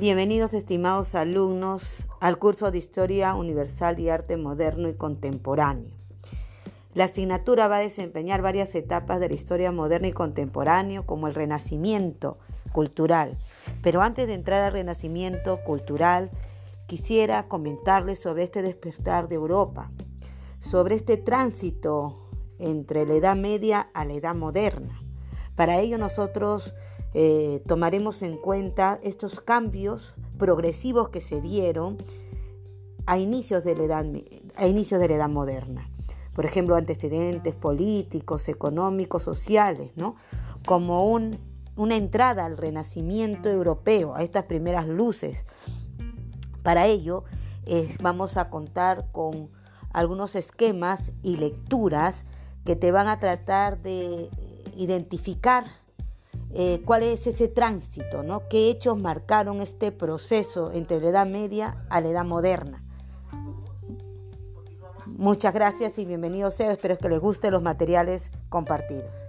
Bienvenidos estimados alumnos al curso de Historia Universal y Arte Moderno y Contemporáneo. La asignatura va a desempeñar varias etapas de la historia moderna y contemporánea, como el renacimiento cultural. Pero antes de entrar al renacimiento cultural, quisiera comentarles sobre este despertar de Europa, sobre este tránsito entre la Edad Media a la Edad Moderna. Para ello nosotros eh, tomaremos en cuenta estos cambios progresivos que se dieron a inicios de la edad, a inicios de la edad moderna. Por ejemplo, antecedentes políticos, económicos, sociales, ¿no? como un, una entrada al renacimiento europeo, a estas primeras luces. Para ello, vamos a contar con algunos esquemas y lecturas que te van a tratar de identificar eh, cuál es ese tránsito, ¿no? qué hechos marcaron este proceso entre la Edad Media a la Edad Moderna. Muchas gracias y bienvenidos sean. Espero que les gusten los materiales compartidos.